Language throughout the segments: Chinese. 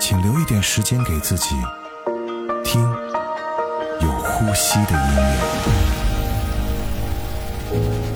请留一点时间给自己，听有呼吸的音乐。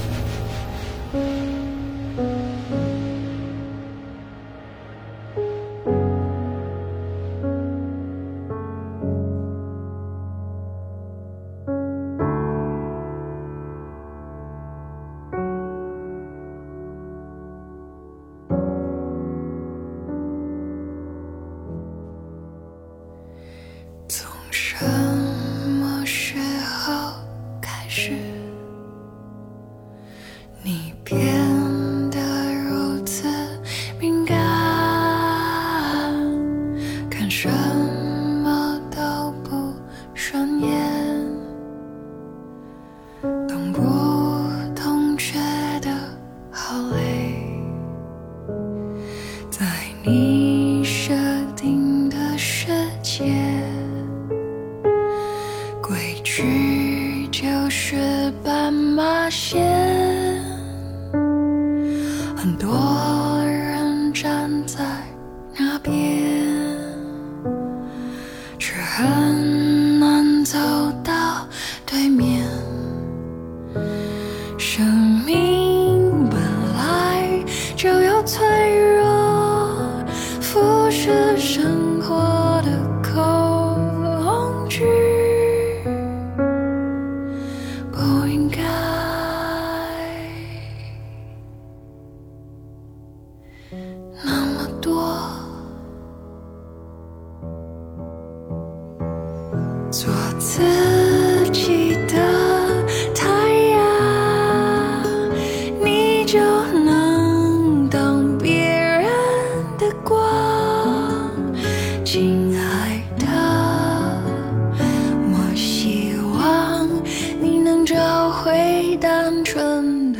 回单纯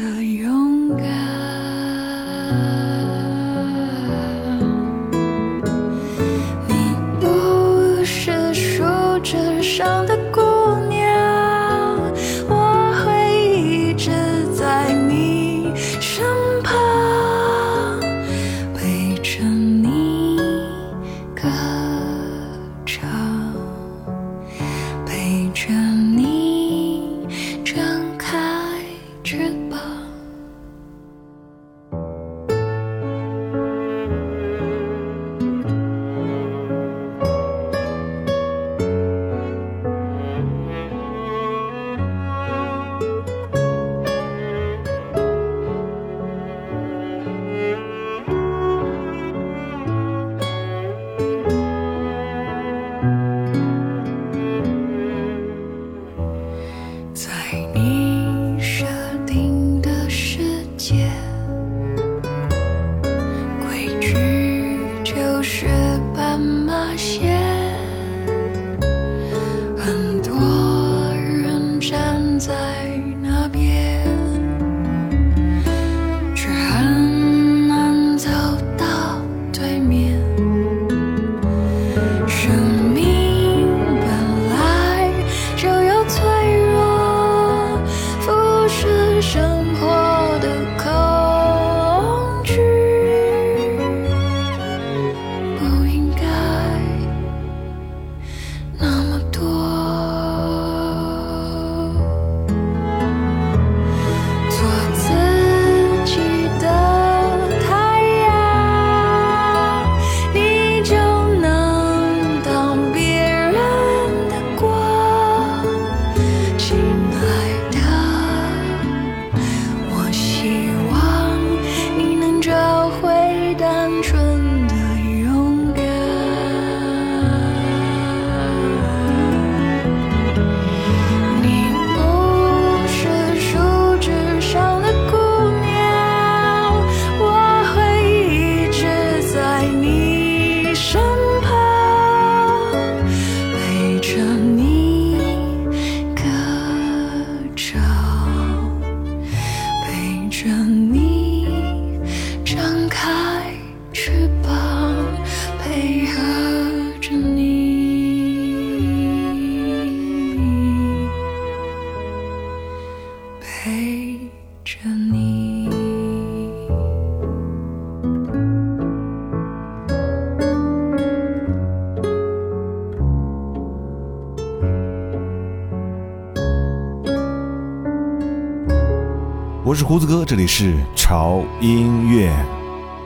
胡子哥，这里是潮音乐。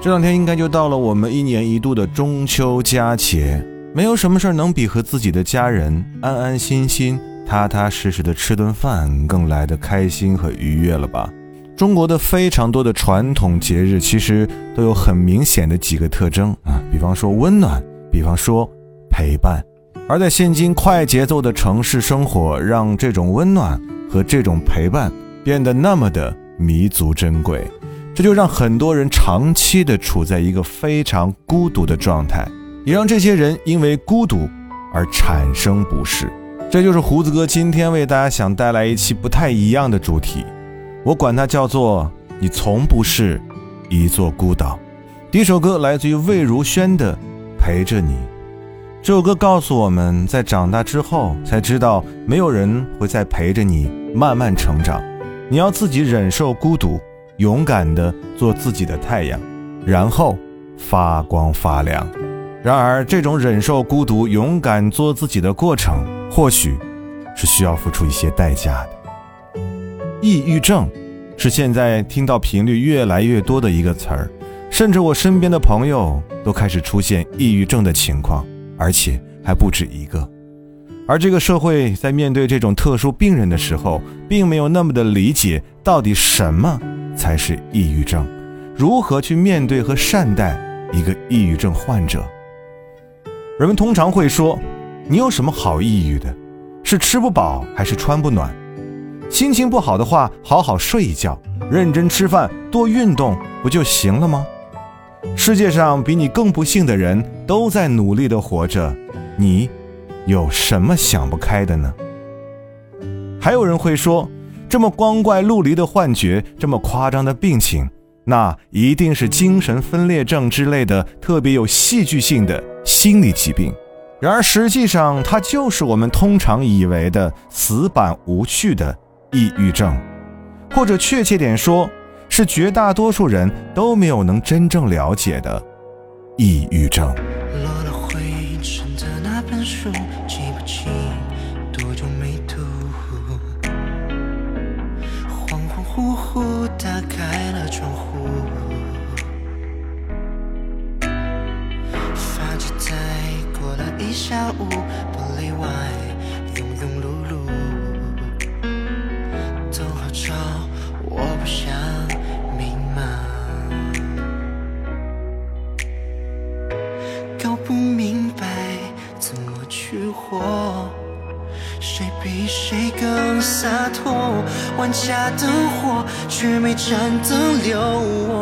这两天应该就到了我们一年一度的中秋佳节，没有什么事儿能比和自己的家人安安心心、踏踏实实的吃顿饭更来的开心和愉悦了吧？中国的非常多的传统节日其实都有很明显的几个特征啊，比方说温暖，比方说陪伴。而在现今快节奏的城市生活，让这种温暖和这种陪伴变得那么的。弥足珍贵，这就让很多人长期的处在一个非常孤独的状态，也让这些人因为孤独而产生不适。这就是胡子哥今天为大家想带来一期不太一样的主题，我管它叫做“你从不是一座孤岛”。第一首歌来自于魏如萱的《陪着你》，这首歌告诉我们在长大之后才知道，没有人会再陪着你慢慢成长。你要自己忍受孤独，勇敢地做自己的太阳，然后发光发亮。然而，这种忍受孤独、勇敢做自己的过程，或许是需要付出一些代价的。抑郁症是现在听到频率越来越多的一个词儿，甚至我身边的朋友都开始出现抑郁症的情况，而且还不止一个。而这个社会在面对这种特殊病人的时候，并没有那么的理解到底什么才是抑郁症，如何去面对和善待一个抑郁症患者。人们通常会说：“你有什么好抑郁的？是吃不饱还是穿不暖？心情不好的话，好好睡一觉，认真吃饭，多运动，不就行了吗？”世界上比你更不幸的人都在努力的活着，你。有什么想不开的呢？还有人会说，这么光怪陆离的幻觉，这么夸张的病情，那一定是精神分裂症之类的特别有戏剧性的心理疾病。然而，实际上它就是我们通常以为的死板无趣的抑郁症，或者确切点说，是绝大多数人都没有能真正了解的抑郁症。本书记不清多久没读恍恍惚惚打开了窗户发着呆过了一下午不例外。洒脱？万家灯火，却没盏灯留我。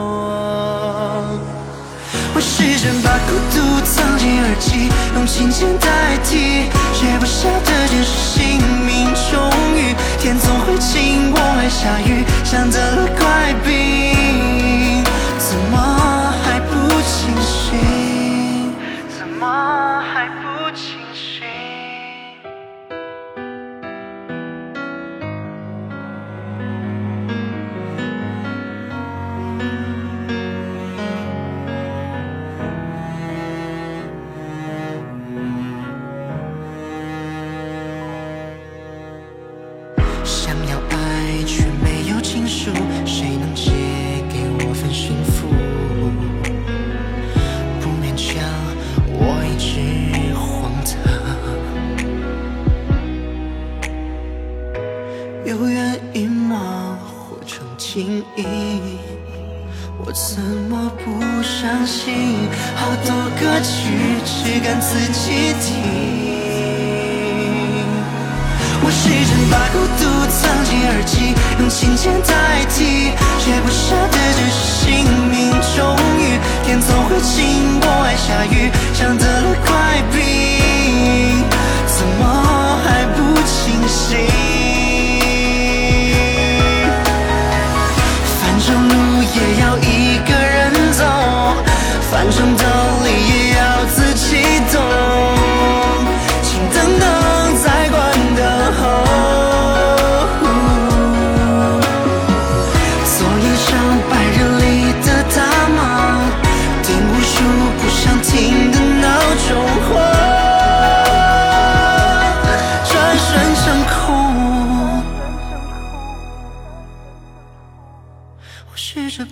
我试着把孤独藏进耳机，用琴键代替，写不晓得这是姓名终于，天总会晴，我爱下雨，像得了怪病，想要爱却没有情书。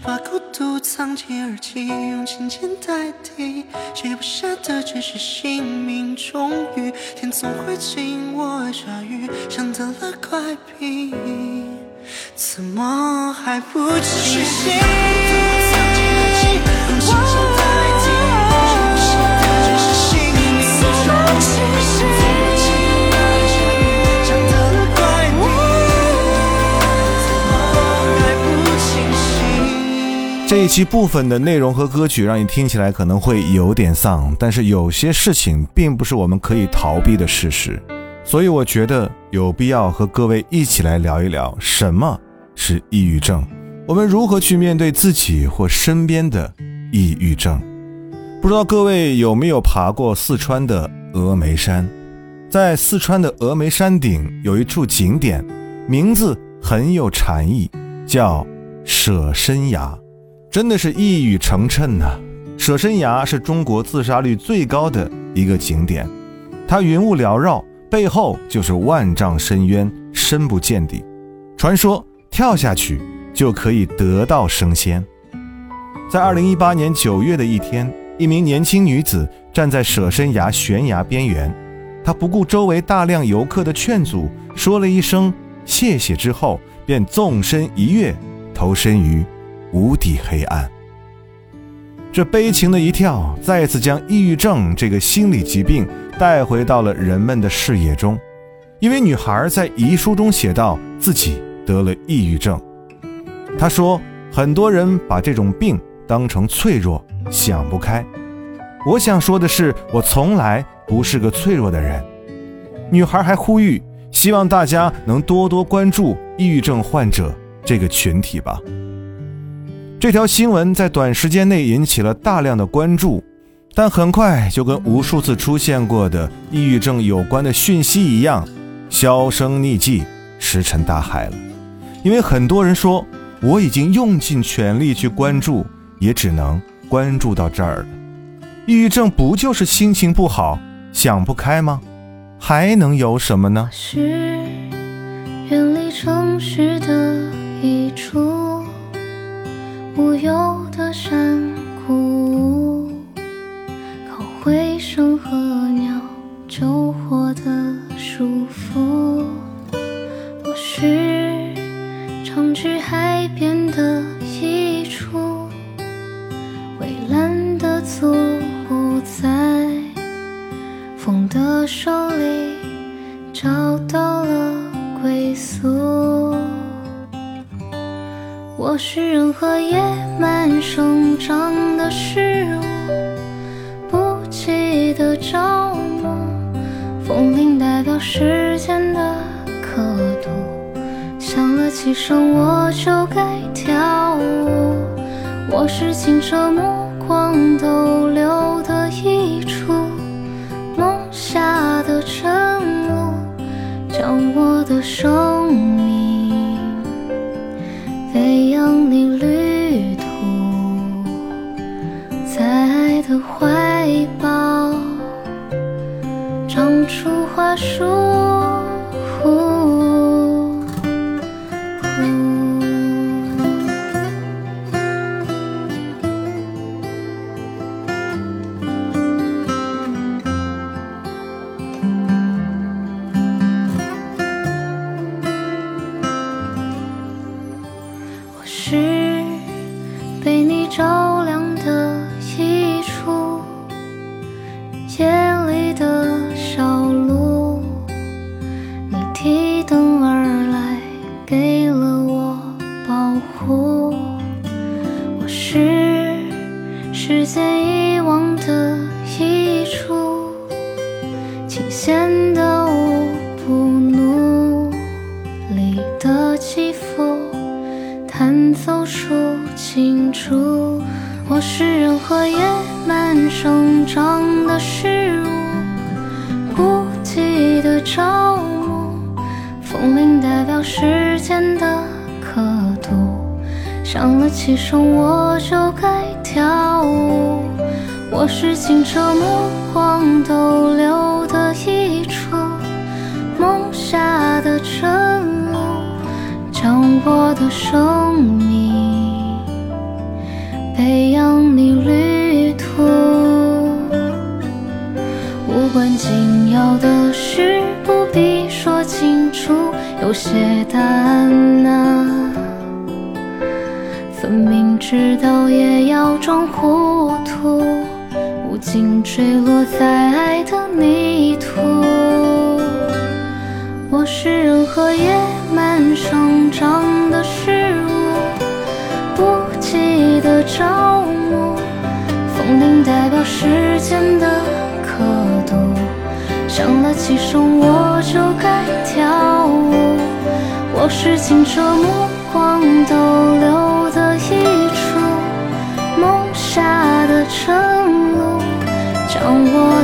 把孤独藏进耳机，用琴键代替，写不下的只是姓名。终于，天总会晴，我爱下雨，像得了怪病，怎么还不清醒？这一期部分的内容和歌曲让你听起来可能会有点丧，但是有些事情并不是我们可以逃避的事实，所以我觉得有必要和各位一起来聊一聊什么是抑郁症，我们如何去面对自己或身边的抑郁症。不知道各位有没有爬过四川的峨眉山？在四川的峨眉山顶有一处景点，名字很有禅意，叫舍身崖。真的是一语成谶呐、舍身崖是中国自杀率最高的一个景点，它云雾缭绕，背后就是万丈深渊，深不见底。传说跳下去就可以得道升仙。在二零一八年九月的一天，一名年轻女子站在舍身崖悬崖边缘，她不顾周围大量游客的劝阻，说了一声“谢谢”之后，便纵身一跃，投身于无底黑暗。这悲情的一跳，再次将抑郁症这个心理疾病带回到了人们的视野中。因为女孩在遗书中写道自己得了抑郁症。她说，很多人把这种病当成脆弱，想不开。我想说的是，我从来不是个脆弱的人。女孩还呼吁，希望大家能多多关注抑郁症患者这个群体吧。这条新闻在短时间内引起了大量的关注，但很快就跟无数次出现过的抑郁症有关的讯息一样，销声匿迹，石沉大海了。因为很多人说，我已经用尽全力去关注，也只能关注到这儿了。抑郁症不就是心情不好，想不开吗？还能有什么呢？是远离城市的一处无忧的山谷，靠回声和鸟救活的舒服。我是常去海边的一处蔚蓝的作物，在风的手是任何野蛮生长的事物，不羁的着魔。风铃代表时间的刻度，响了几声我就该跳舞。我是清澈目光逗留的一处。梦下的晨雾，将我的手我是任何野蛮生长的事物，不羁的朝暮，风铃代表时间的刻度，响了几声我就该跳舞。我是清澈目光逗留的一处，梦下的晨露，将我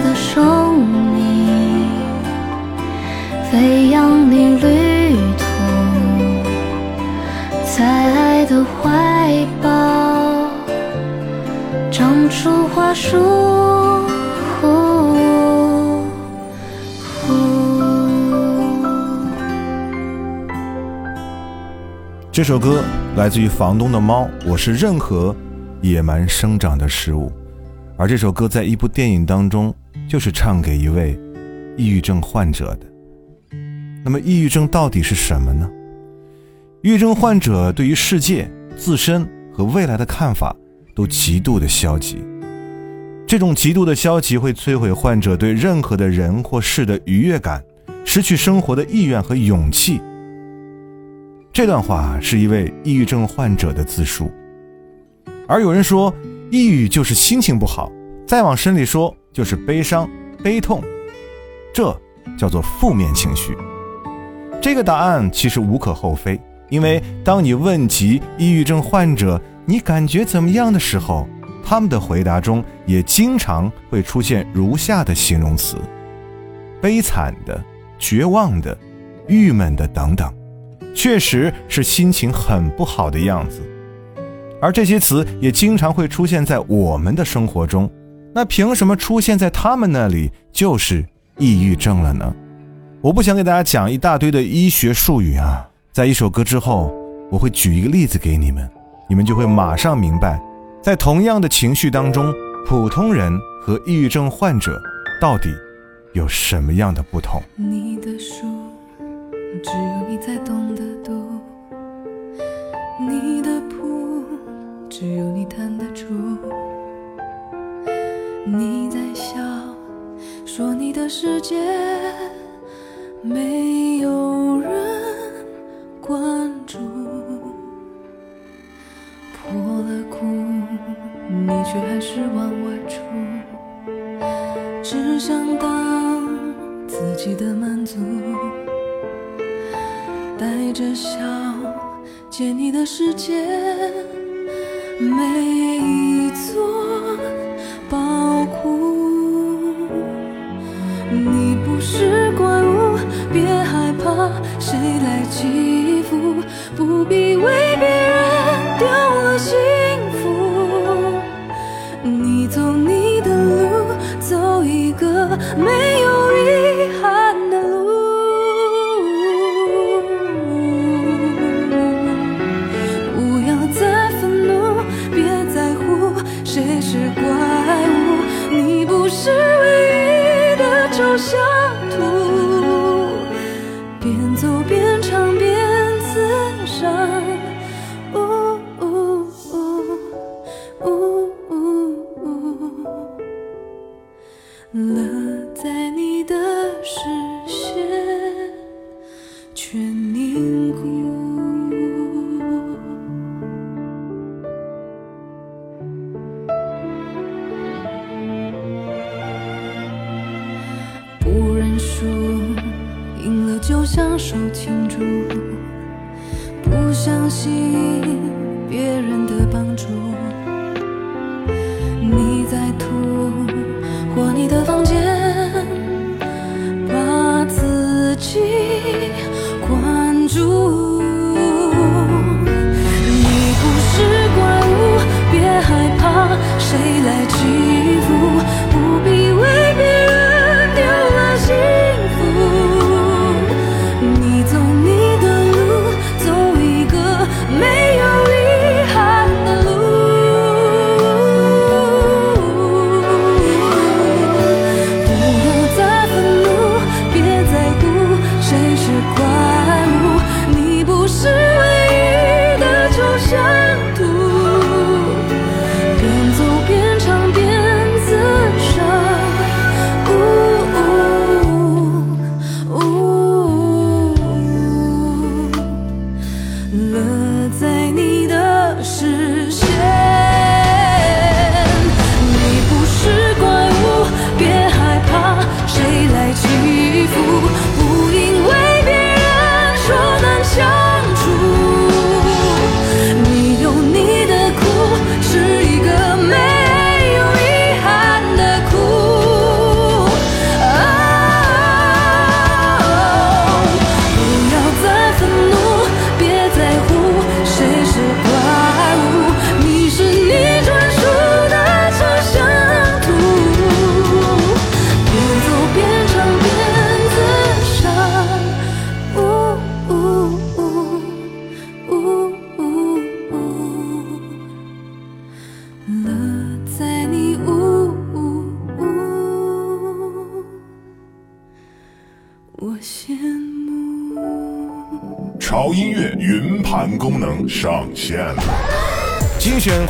这首歌来自于房东的猫，我是任何野蛮生长的事物。而这首歌在一部电影当中，就是唱给一位抑郁症患者的。那么，抑郁症到底是什么呢？抑郁症患者对于世界、自身和未来的看法都极度的消极。这种极度的消极会摧毁患者对任何的人或事的愉悦感，失去生活的意愿和勇气。这段话是一位抑郁症患者的自述。而有人说，抑郁就是心情不好，再往深里说就是悲伤、悲痛，这叫做负面情绪。这个答案其实无可厚非，因为当你问及抑郁症患者你感觉怎么样的时候，他们的回答中也经常会出现如下的形容词：悲惨的、绝望的、郁闷的等等，确实是心情很不好的样子。而这些词也经常会出现在我们的生活中，那凭什么出现在他们那里就是抑郁症了呢？我不想给大家讲一大堆的医学术语啊，在一首歌之后，我会举一个例子给你们，你们就会马上明白，在同样的情绪当中，普通人和抑郁症患者到底有什么样的不同。你的书，只有你才懂得读；你的谱，只有你弹得出。你在笑，说你的世界没有人关注。破了裤，你却还是往外出。只想当自己的满足，带着笑见你的世界，每一座宝库。你不是怪物，别害怕，谁来欺负？不必为别人丢了幸福。你走你的路，走一个没就享受庆祝，不相信别人的帮助。你在吐，或你的房间，把自己关住。你不是怪物，别害怕，谁来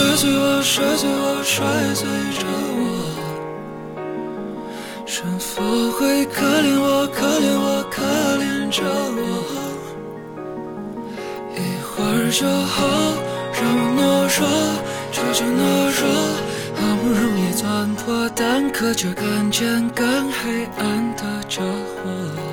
摔碎我，摔碎我，摔碎着我？是否会可怜我，可怜我，可怜着我？一会儿就好，让我懦弱，追求懦弱，好不容易钻破蛋壳，却看见更黑暗的家伙。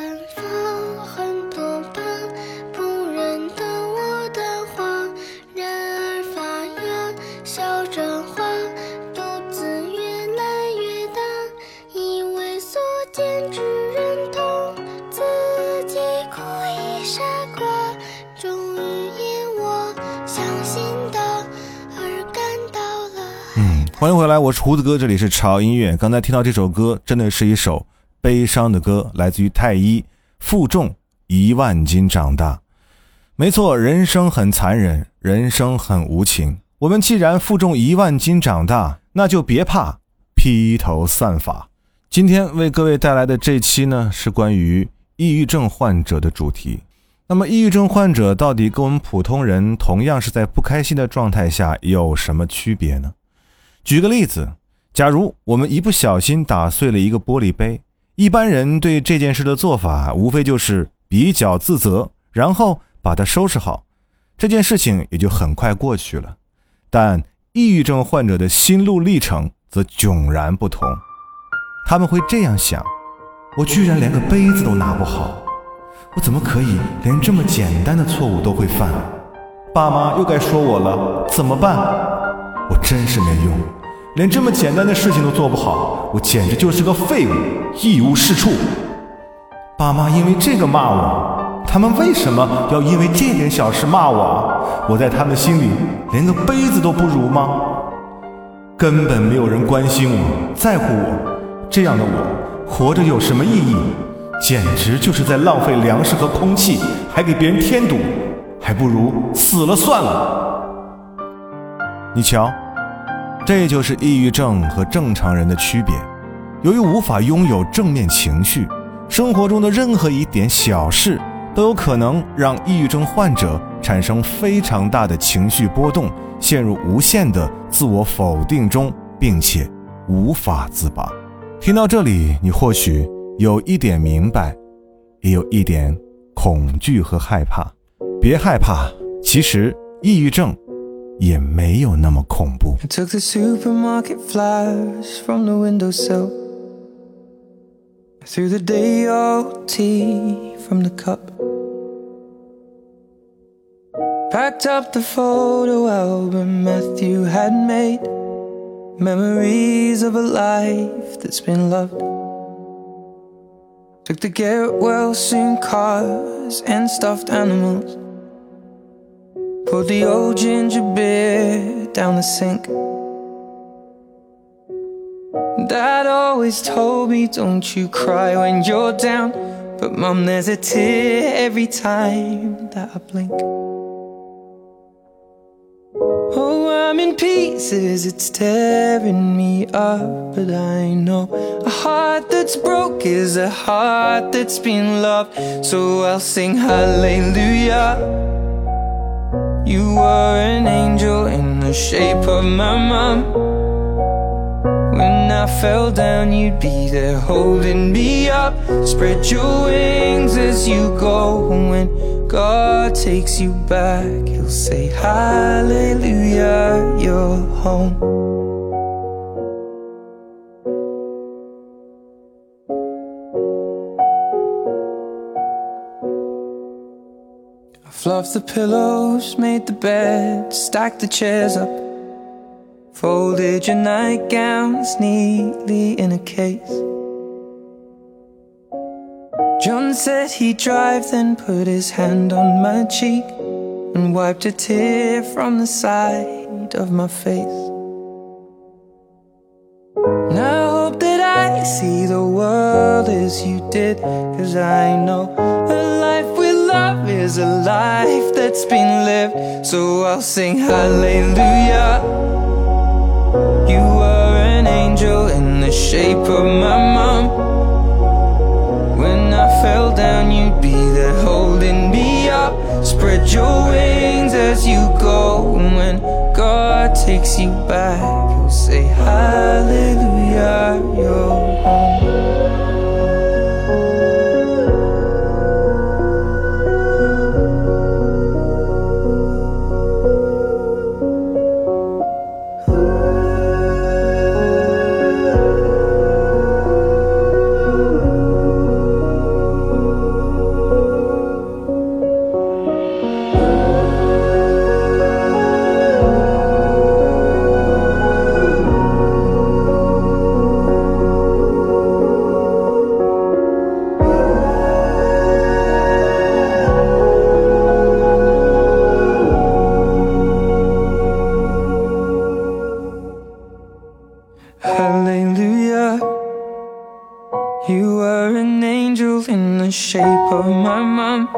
南方很多疤，不认得我的话，然而发，笑着花，肚子越来越大，以为所见之人同自己故意傻瓜，终于因我相信的而感到了。欢迎回来，我是胡子哥，这里是潮音乐，刚才听到这首歌真的是一首。悲伤的歌，来自于太一，负重一万斤长大。没错，人生很残忍，人生很无情。我们既然负重一万斤长大，那就别怕披头散发。今天为各位带来的这期呢，是关于抑郁症患者的主题。那么，抑郁症患者到底跟我们普通人同样是在不开心的状态下有什么区别呢？举个例子，假如我们一不小心打碎了一个玻璃杯，一般人对这件事的做法无非就是比较自责，然后把它收拾好，这件事情也就很快过去了。但抑郁症患者的心路历程则迥然不同，他们会这样想：我居然连个杯子都拿不好。我怎么可以连这么简单的错误都会犯？爸妈又该说我了，怎么办？我真是没用，连这么简单的事情都做不好，我简直就是个废物，一无是处。爸妈因为这个骂我，他们为什么要因为这点小事骂我？我在他们心里连个杯子都不如吗？根本没有人关心我，在乎我，这样的我活着有什么意义？简直就是在浪费粮食和空气，还给别人添堵，还不如死了算了。你瞧，这就是抑郁症和正常人的区别。由于无法拥有正面情绪，生活中的任何一点小事都有可能让抑郁症患者产生非常大的情绪波动，陷入无限的自我否定中，并且无法自拔。听到这里，你或许。有一点明白，也有一点恐惧和害怕。别害怕，其实抑郁症 也没有那么恐怖。 I took the supermarket flyers from the windowsill. I threw the day old tea from the cup. Packed up the photo album Matthew had made. Memories of a life that's been loved. Took the get well soon cars and stuffed animals. Poured the old ginger beer down the sink. Dad always told me, don't you cry when you're down. But mum, there's a tear every time that I blink. Oh, I'm in pieces, it's tearing me up. But I know a heart that's broke is a heart that's been loved. So I'll sing hallelujah. You were an angel in the shape of my mom. When I fell down, you'd be there holding me up. Spread your wings as you go. And when God takes you back, He'll say, Hallelujah, you're home. Fluffed the pillows, made the bed, stacked the chairs up. Folded your nightgowns neatly in a case. John said he'd drive, then put his hand on my cheek and wiped a tear from the side of my face. And I hope that I see the world as you did, cause I know is a life that's been lived. So I'll sing hallelujah. You were an angel in the shape of my mom. When I fell down, you'd be there holding me up. Spread your wings as you go. And when God takes you back, He'll say, Hallelujah, you're home. The shape of my mom.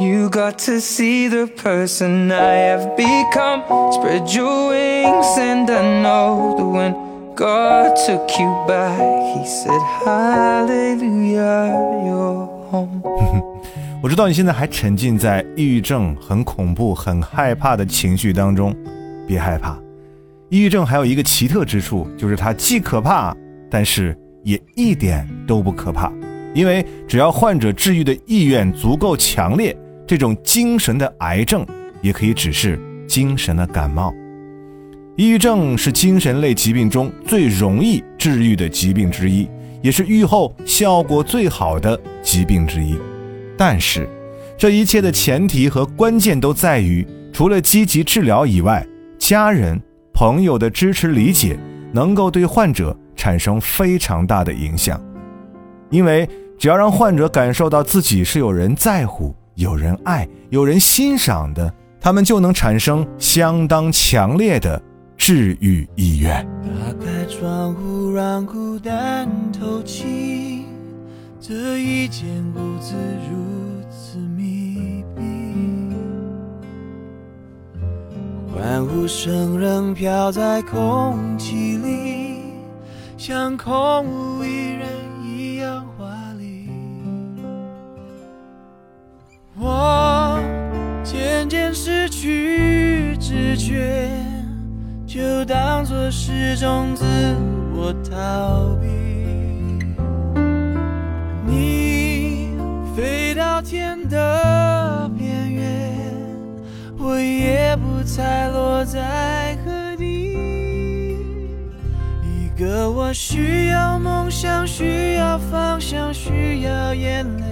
You got to see the person I have become. Spread your wings, and I know that when God took you back, He said, Hallelujah, you're home. 我知道你现在还沉浸在抑郁症很恐怖、很害怕的情绪当中，别害怕。抑郁症还有一个奇特之处，就是它既可怕，但是也一点都不可怕。因为只要患者治愈的意愿足够强烈，这种精神的癌症也可以只是精神的感冒。抑郁症是精神类疾病中最容易治愈的疾病之一，也是愈后效果最好的疾病之一。但是，这一切的前提和关键都在于，除了积极治疗以外，家人、朋友的支持理解，能够对患者产生非常大的影响。因为只要让患者感受到自己是有人在乎、有人爱、有人欣赏的，他们就能产生相当强烈的治愈意愿。打开窗户，让孤单透气。这一间屋子如此密闭，欢呼声仍飘在空气里，像空无一人我渐渐失去知觉，就当作是种自我逃避。你飞到天的边缘，我也不再落在何地。一个我需要梦想，需要方向，需要眼泪，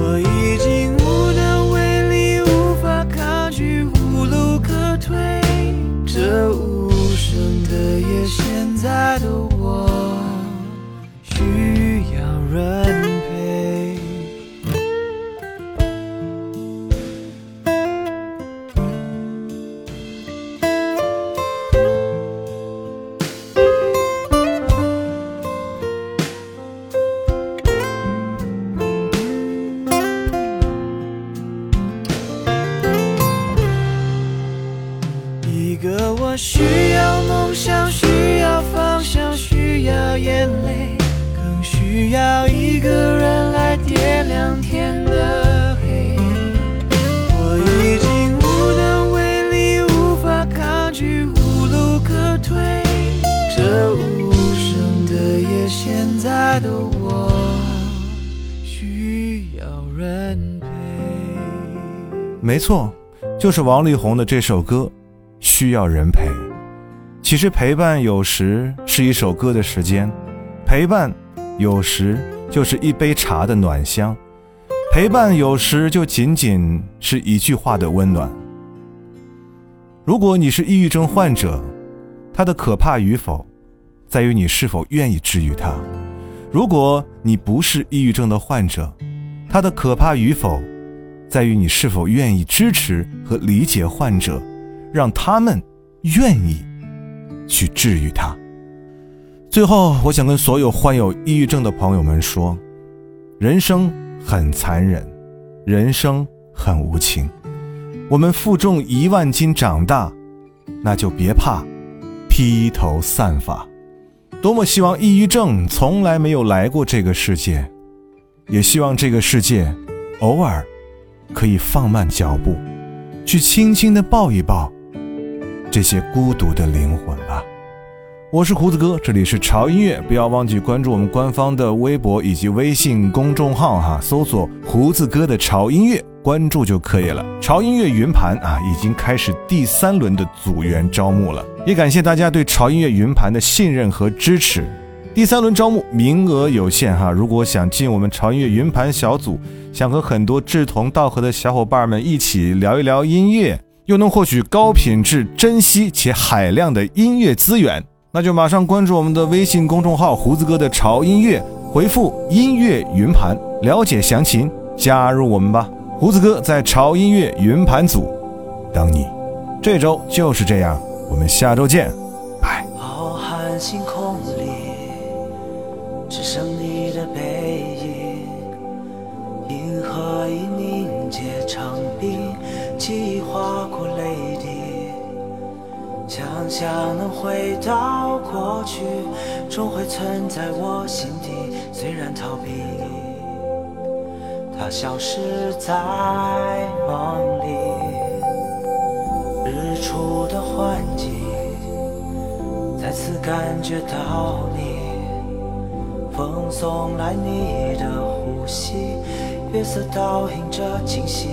我已经无能为力，无法抗拒，无路可退。这无声的夜，现在的我需要人错，就是王力宏的这首歌，需要人陪。其实陪伴有时是一首歌的时间，陪伴有时就是一杯茶的暖香，陪伴有时就仅仅是一句话的温暖。如果你是抑郁症患者，他的可怕与否，在于你是否愿意治愈他。如果你不是抑郁症的患者，他的可怕与否，在于你是否愿意支持和理解患者，让他们愿意去治愈他。最后，我想跟所有患有抑郁症的朋友们说：人生很残忍，人生很无情。我们负重一万斤长大，那就别怕披头散发。多么希望抑郁症从来没有来过这个世界，也希望这个世界偶尔可以放慢脚步，去轻轻地抱一抱这些孤独的灵魂吧。我是胡子哥，这里是潮音乐，不要忘记关注我们官方的微博以及微信公众号哈，搜索“胡子哥的潮音乐”，关注就可以了。潮音乐云盘啊，已经开始第三轮的组员招募了，也感谢大家对潮音乐云盘的信任和支持。第三轮招募名额有限哈，如果想进我们潮音乐云盘小组，想和很多志同道合的小伙伴们一起聊一聊音乐，又能获取高品质、珍惜且海量的音乐资源。那就马上关注我们的微信公众号“胡子哥的潮音乐”，回复“音乐云盘”了解详情，加入我们吧。胡子哥在潮音乐云盘组等你。这周就是这样，我们下周见，只剩你的背影。银河已凝结成冰，记忆划过泪滴。想象能回到过去，终会存在我心底。虽然逃避，它消失在梦里。日出的幻境。再次感觉到你，风送来你的呼吸，月色倒映着惊喜。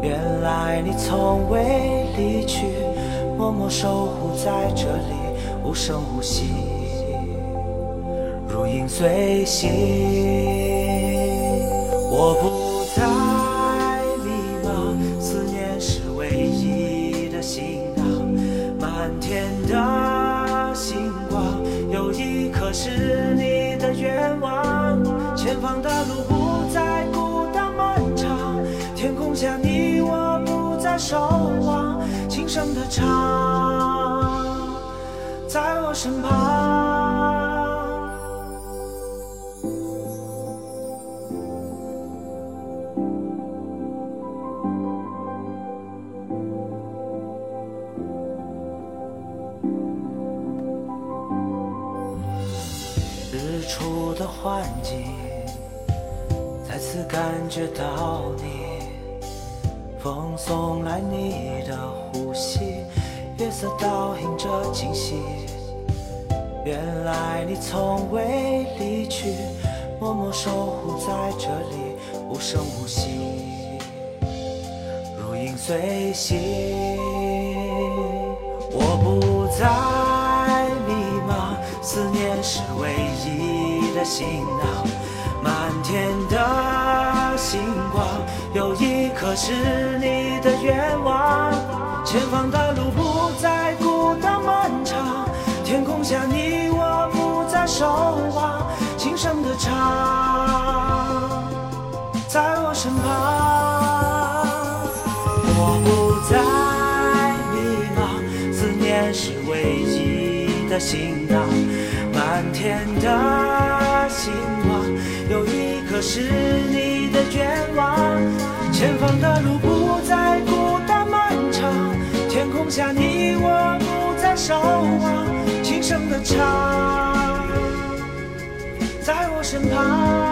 原来你从未离去，默默守护在这里，无声无息，如影随形。我不声的唱，在我身旁。日出的幻境，再次感觉到你，风送来你的呼吸，月色倒映着惊喜。原来你从未离去，默默守护在这里，无声无息，如影随形。我不再迷茫，思念是唯一的行囊。可是你的愿望。前方的路不再孤单漫长，天空下你我不再守望，轻声的唱，在我身旁。我不再迷茫，思念是唯一的行囊。满天的星光，有一颗是你的愿望。前方的路不再孤单漫长，天空下你我不再守望，轻声的唱，在我身旁。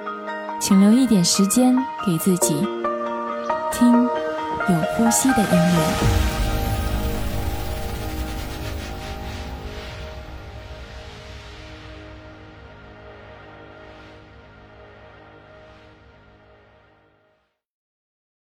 请留一点时间给自己，听有呼吸的音乐。